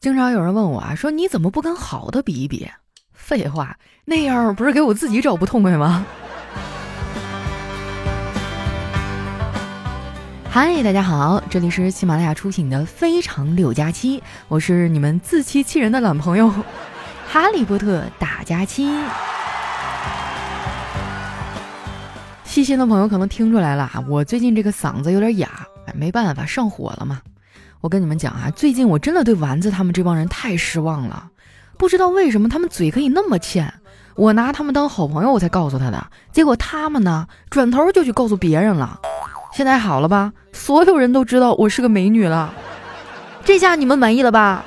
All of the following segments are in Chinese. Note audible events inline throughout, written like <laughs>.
经常有人问我啊，说你怎么不跟好的比一比？废话，那样不是给我自己找不痛快吗？嗨，大家好，这里是喜马拉雅出品的《非常六加七》，我是你们自欺欺人的懒朋友 <laughs> 哈利波特大加七。细心的朋友可能听出来了啊，我最近这个嗓子有点哑，哎，没办法，上火了嘛。我跟你们讲啊，最近我真的对丸子他们这帮人太失望了。不知道为什么他们嘴可以那么欠，我拿他们当好朋友，我才告诉他的。结果他们呢，转头就去告诉别人了。现在好了吧？所有人都知道我是个美女了。这下你们满意了吧？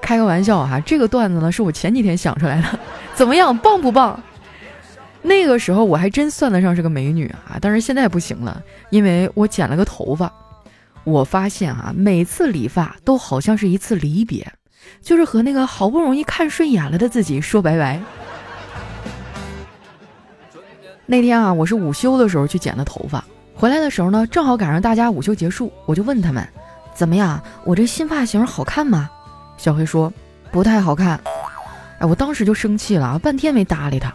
开个玩笑哈，这个段子呢是我前几天想出来的，怎么样，棒不棒？那个时候我还真算得上是个美女啊，但是现在不行了，因为我剪了个头发。我发现啊，每次理发都好像是一次离别，就是和那个好不容易看顺眼了的自己说拜拜。那天啊，我是午休的时候去剪的头发，回来的时候呢，正好赶上大家午休结束，我就问他们，怎么样，我这新发型好看吗？小黑说不太好看。哎，我当时就生气了，半天没搭理他。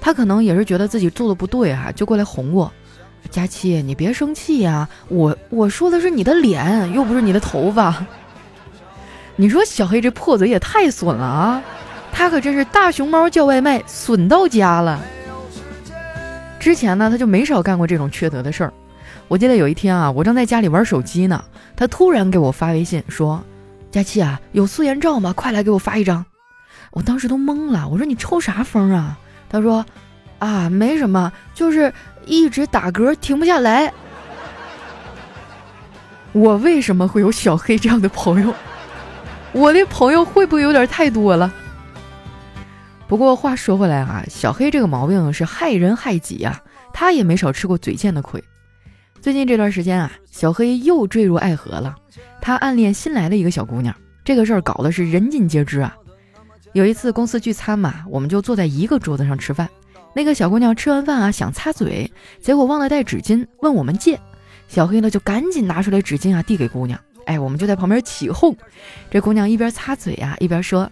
他可能也是觉得自己做的不对啊，就过来哄我。佳期，你别生气呀，我我说的是你的脸，又不是你的头发。你说小黑这破嘴也太损了啊！他可真是大熊猫叫外卖，损到家了。之前呢，他就没少干过这种缺德的事儿。我记得有一天啊，我正在家里玩手机呢，他突然给我发微信说：“佳期啊，有素颜照吗？快来给我发一张。”我当时都懵了，我说你抽啥风啊？他说：“啊，没什么，就是。”一直打嗝停不下来，我为什么会有小黑这样的朋友？我的朋友会不会有点太多了？不过话说回来啊，小黑这个毛病是害人害己啊，他也没少吃过嘴贱的亏。最近这段时间啊，小黑又坠入爱河了，他暗恋新来的一个小姑娘，这个事儿搞的是人尽皆知啊。有一次公司聚餐嘛，我们就坐在一个桌子上吃饭。那个小姑娘吃完饭啊，想擦嘴，结果忘了带纸巾，问我们借。小黑呢就赶紧拿出来纸巾啊，递给姑娘。哎，我们就在旁边起哄。这姑娘一边擦嘴啊，一边说：“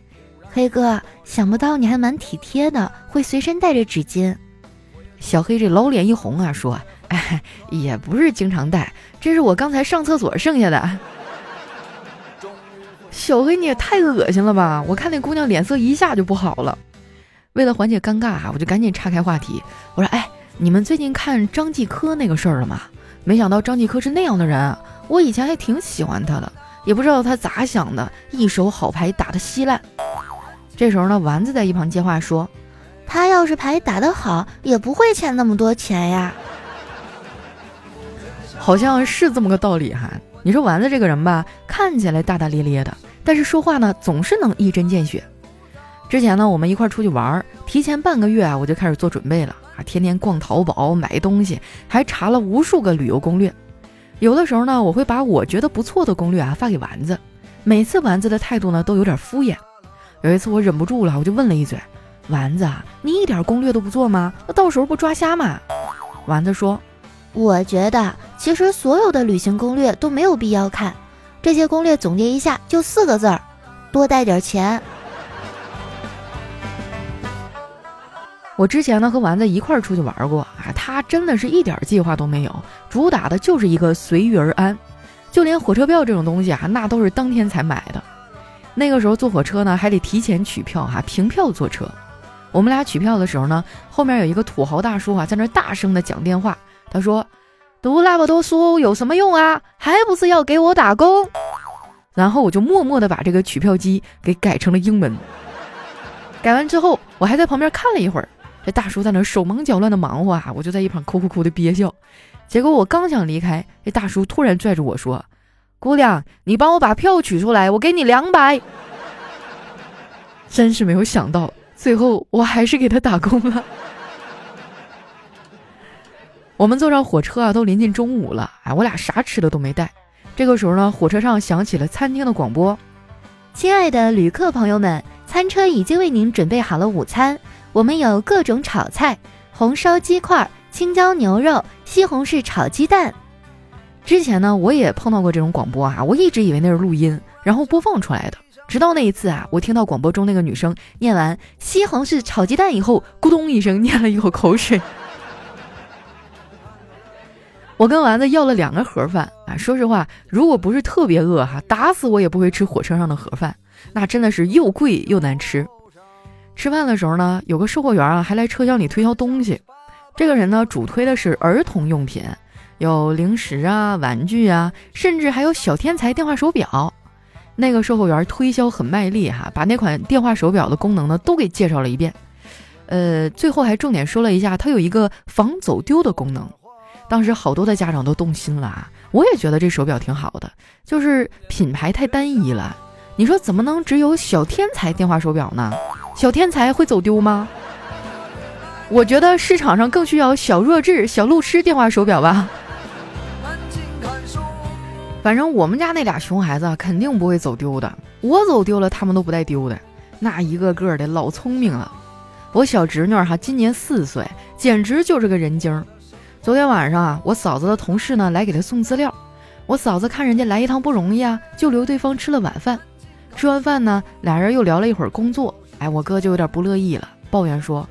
黑哥，想不到你还蛮体贴的，会随身带着纸巾。”小黑这老脸一红啊，说：“哎，<laughs> 也不是经常带，这是我刚才上厕所剩下的。”小黑你也太恶心了吧！我看那姑娘脸色一下就不好了。为了缓解尴尬啊，我就赶紧岔开话题。我说：“哎，你们最近看张继科那个事儿了吗？没想到张继科是那样的人，我以前还挺喜欢他的，也不知道他咋想的，一手好牌打得稀烂。”这时候呢，丸子在一旁接话说：“他要是牌打得好，也不会欠那么多钱呀。”好像是这么个道理哈。你说丸子这个人吧，看起来大大咧咧的，但是说话呢，总是能一针见血。之前呢，我们一块出去玩，提前半个月啊，我就开始做准备了啊，天天逛淘宝买东西，还查了无数个旅游攻略。有的时候呢，我会把我觉得不错的攻略啊发给丸子，每次丸子的态度呢都有点敷衍。有一次我忍不住了，我就问了一嘴：“丸子，你一点攻略都不做吗？那到时候不抓瞎吗？”丸子说：“我觉得其实所有的旅行攻略都没有必要看，这些攻略总结一下就四个字儿：多带点钱。”我之前呢和丸子一块儿出去玩过啊，他真的是一点计划都没有，主打的就是一个随遇而安，就连火车票这种东西啊，那都是当天才买的。那个时候坐火车呢，还得提前取票哈，凭票坐车。我们俩取票的时候呢，后面有一个土豪大叔啊，在那大声的讲电话，他说：“读那么多书有什么用啊？还不是要给我打工。”然后我就默默的把这个取票机给改成了英文。改完之后，我还在旁边看了一会儿。这大叔在那手忙脚乱的忙活啊，我就在一旁哭哭哭的憋笑。结果我刚想离开，这大叔突然拽着我说：“姑娘，你帮我把票取出来，我给你两百。”真是没有想到，最后我还是给他打工了。我们坐上火车啊，都临近中午了，哎，我俩啥吃的都没带。这个时候呢，火车上响起了餐厅的广播：“亲爱的旅客朋友们，餐车已经为您准备好了午餐。”我们有各种炒菜，红烧鸡块、青椒牛肉、西红柿炒鸡蛋。之前呢，我也碰到过这种广播啊，我一直以为那是录音，然后播放出来的。直到那一次啊，我听到广播中那个女生念完西红柿炒鸡蛋以后，咕咚一声咽了一口口水。<laughs> 我跟丸子要了两个盒饭啊，说实话，如果不是特别饿哈，打死我也不会吃火车上的盒饭，那真的是又贵又难吃。吃饭的时候呢，有个售货员啊，还来车厢里推销东西。这个人呢，主推的是儿童用品，有零食啊、玩具啊，甚至还有小天才电话手表。那个售货员推销很卖力哈，把那款电话手表的功能呢都给介绍了一遍。呃，最后还重点说了一下，它有一个防走丢的功能。当时好多的家长都动心了啊！我也觉得这手表挺好的，就是品牌太单一了。你说怎么能只有小天才电话手表呢？小天才会走丢吗？我觉得市场上更需要小弱智、小路痴电话手表吧。反正我们家那俩熊孩子肯定不会走丢的，我走丢了他们都不带丢的，那一个个的老聪明了。我小侄女哈今年四岁，简直就是个人精。昨天晚上啊，我嫂子的同事呢来给她送资料，我嫂子看人家来一趟不容易啊，就留对方吃了晚饭。吃完饭呢，俩人又聊了一会儿工作。哎，我哥就有点不乐意了，抱怨说：“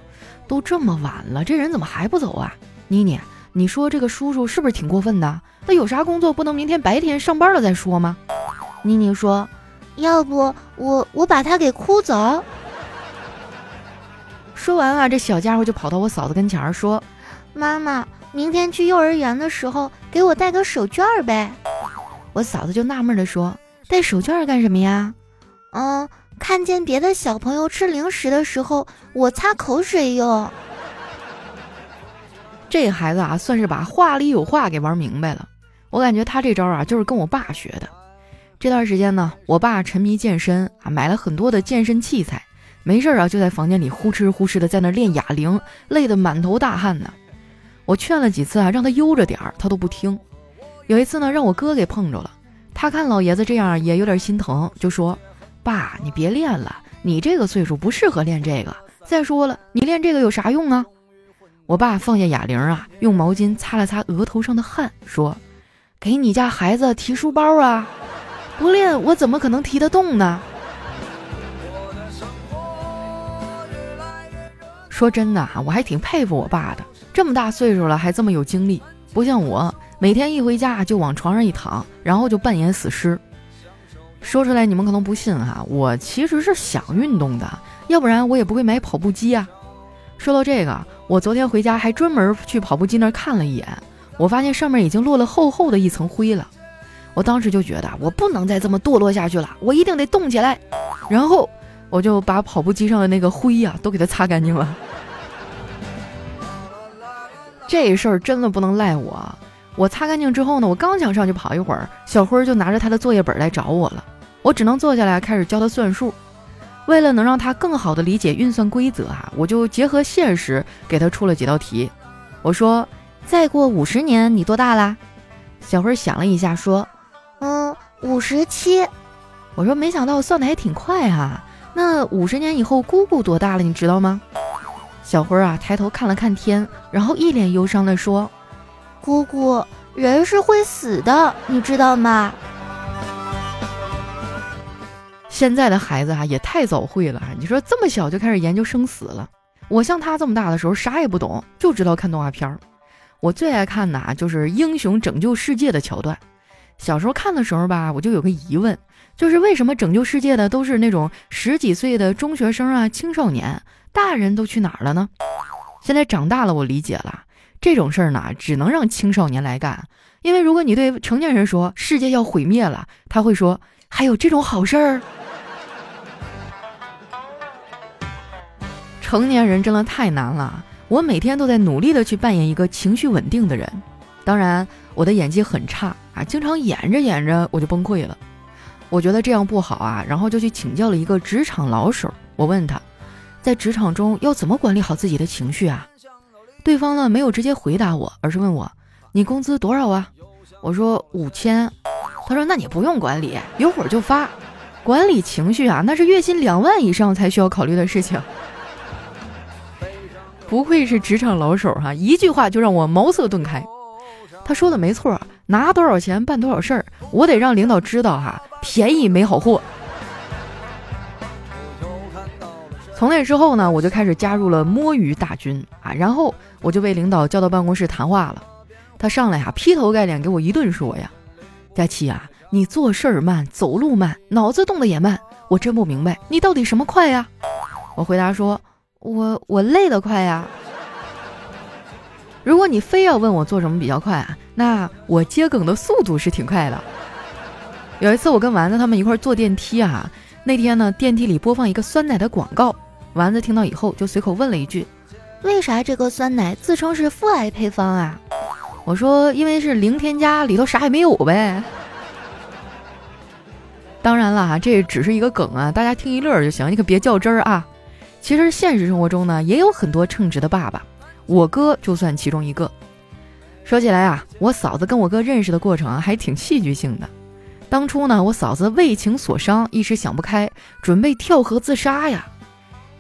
都这么晚了，这人怎么还不走啊？”妮妮，你说这个叔叔是不是挺过分的？那有啥工作不能明天白天上班了再说吗？妮妮说：“要不我我把他给哭走。”说完啊，这小家伙就跑到我嫂子跟前儿说：“妈妈。”明天去幼儿园的时候，给我带个手绢儿呗。我嫂子就纳闷的说：“带手绢儿干什么呀？”嗯，看见别的小朋友吃零食的时候，我擦口水用。这孩子啊，算是把话里有话给玩明白了。我感觉他这招啊，就是跟我爸学的。这段时间呢，我爸沉迷健身啊，买了很多的健身器材，没事啊，就在房间里呼哧呼哧的在那练哑铃，累得满头大汗呢。我劝了几次啊，让他悠着点儿，他都不听。有一次呢，让我哥给碰着了，他看老爷子这样也有点心疼，就说：“爸，你别练了，你这个岁数不适合练这个。再说了，你练这个有啥用啊？”我爸放下哑铃啊，用毛巾擦了擦额头上的汗，说：“给你家孩子提书包啊，不练我怎么可能提得动呢？”说真的啊，我还挺佩服我爸的。这么大岁数了还这么有精力，不像我，每天一回家就往床上一躺，然后就扮演死尸。说出来你们可能不信哈，我其实是想运动的，要不然我也不会买跑步机啊。说到这个，我昨天回家还专门去跑步机那儿看了一眼，我发现上面已经落了厚厚的一层灰了。我当时就觉得我不能再这么堕落下去了，我一定得动起来。然后我就把跑步机上的那个灰呀都给它擦干净了。这事儿真的不能赖我。我擦干净之后呢，我刚想上去跑一会儿，小辉就拿着他的作业本来找我了。我只能坐下来开始教他算数。为了能让他更好的理解运算规则哈，我就结合现实给他出了几道题。我说：“再过五十年你多大啦？”小辉想了一下说：“嗯，五十七。”我说：“没想到算的还挺快哈。那五十年以后姑姑多大了？你知道吗？”小辉啊，抬头看了看天，然后一脸忧伤地说：“姑姑，人是会死的，你知道吗？”现在的孩子啊，也太早会了。你说这么小就开始研究生死了？我像他这么大的时候，啥也不懂，就知道看动画片儿。我最爱看的啊，就是英雄拯救世界的桥段。小时候看的时候吧，我就有个疑问，就是为什么拯救世界的都是那种十几岁的中学生啊、青少年？大人都去哪儿了呢？现在长大了，我理解了，这种事儿呢，只能让青少年来干。因为如果你对成年人说世界要毁灭了，他会说还有这种好事儿。成年人真的太难了，我每天都在努力的去扮演一个情绪稳定的人。当然，我的演技很差啊，经常演着演着我就崩溃了。我觉得这样不好啊，然后就去请教了一个职场老手。我问他。在职场中要怎么管理好自己的情绪啊？对方呢没有直接回答我，而是问我：“你工资多少啊？”我说：“五千。”他说：“那你不用管理，有会儿就发。管理情绪啊，那是月薪两万以上才需要考虑的事情。”不愧是职场老手哈，一句话就让我茅塞顿开。他说的没错，拿多少钱办多少事儿，我得让领导知道哈，便宜没好货。从那之后呢，我就开始加入了摸鱼大军啊，然后我就被领导叫到办公室谈话了。他上来呀，劈头盖脸给我一顿说呀：“佳琪啊，你做事儿慢，走路慢，脑子动得也慢，我真不明白你到底什么快呀？”我回答说：“我我累得快呀。”如果你非要问我做什么比较快啊，那我接梗的速度是挺快的。有一次我跟丸子他们一块坐电梯啊，那天呢电梯里播放一个酸奶的广告。丸子听到以后，就随口问了一句：“为啥这个酸奶自称是父爱配方啊？”我说：“因为是零添加，里头啥也没有呗。”当然了哈，这只是一个梗啊，大家听一乐就行，你可别较真儿啊。其实现实生活中呢，也有很多称职的爸爸，我哥就算其中一个。说起来啊，我嫂子跟我哥认识的过程啊，还挺戏剧性的。当初呢，我嫂子为情所伤，一时想不开，准备跳河自杀呀。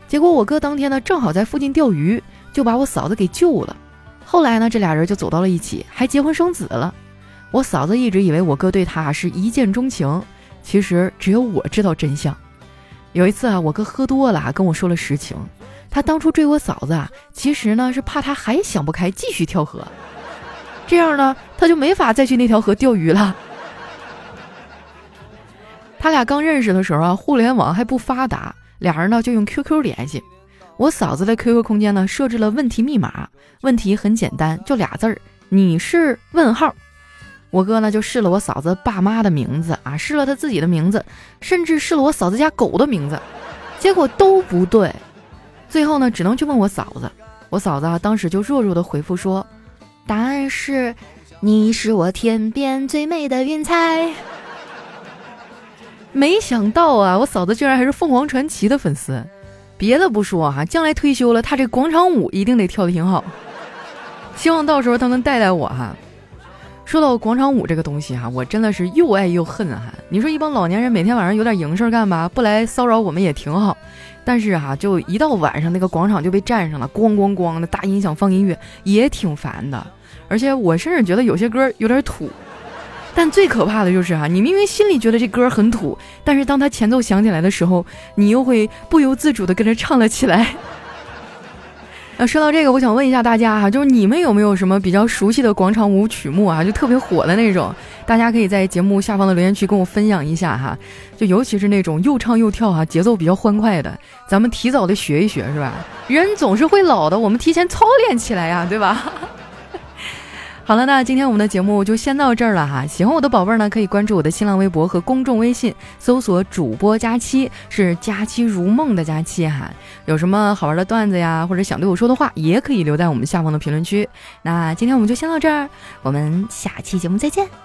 结果我哥当天呢正好在附近钓鱼，就把我嫂子给救了。后来呢，这俩人就走到了一起，还结婚生子了。我嫂子一直以为我哥对她是一见钟情，其实只有我知道真相。有一次啊，我哥喝多了，跟我说了实情。他当初追我嫂子啊，其实呢是怕她还想不开，继续跳河。这样呢，他就没法再去那条河钓鱼了。他俩刚认识的时候啊，互联网还不发达。俩人呢就用 QQ 联系，我嫂子的 QQ 空间呢设置了问题密码，问题很简单，就俩字儿，你是问号。我哥呢就试了我嫂子爸妈的名字啊，试了他自己的名字，甚至试了我嫂子家狗的名字，结果都不对。最后呢只能去问我嫂子，我嫂子啊当时就弱弱的回复说，答案是，你是我天边最美的云彩。没想到啊，我嫂子居然还是凤凰传奇的粉丝。别的不说哈，将来退休了，她这广场舞一定得跳的挺好。希望到时候她能带带我哈。说到广场舞这个东西哈，我真的是又爱又恨哈。你说一帮老年人每天晚上有点营事干吧，不来骚扰我们也挺好。但是哈，就一到晚上那个广场就被占上了，咣咣咣的大音响放音乐也挺烦的。而且我甚至觉得有些歌有点土。但最可怕的就是哈，你明明心里觉得这歌很土，但是当它前奏响起来的时候，你又会不由自主的跟着唱了起来。那说到这个，我想问一下大家哈，就是你们有没有什么比较熟悉的广场舞曲目啊？就特别火的那种，大家可以在节目下方的留言区跟我分享一下哈。就尤其是那种又唱又跳哈，节奏比较欢快的，咱们提早的学一学是吧？人总是会老的，我们提前操练起来呀，对吧？好了，那今天我们的节目就先到这儿了哈。喜欢我的宝贝儿呢，可以关注我的新浪微博和公众微信，搜索主播佳期，是佳期如梦的佳期哈。有什么好玩的段子呀，或者想对我说的话，也可以留在我们下方的评论区。那今天我们就先到这儿，我们下期节目再见。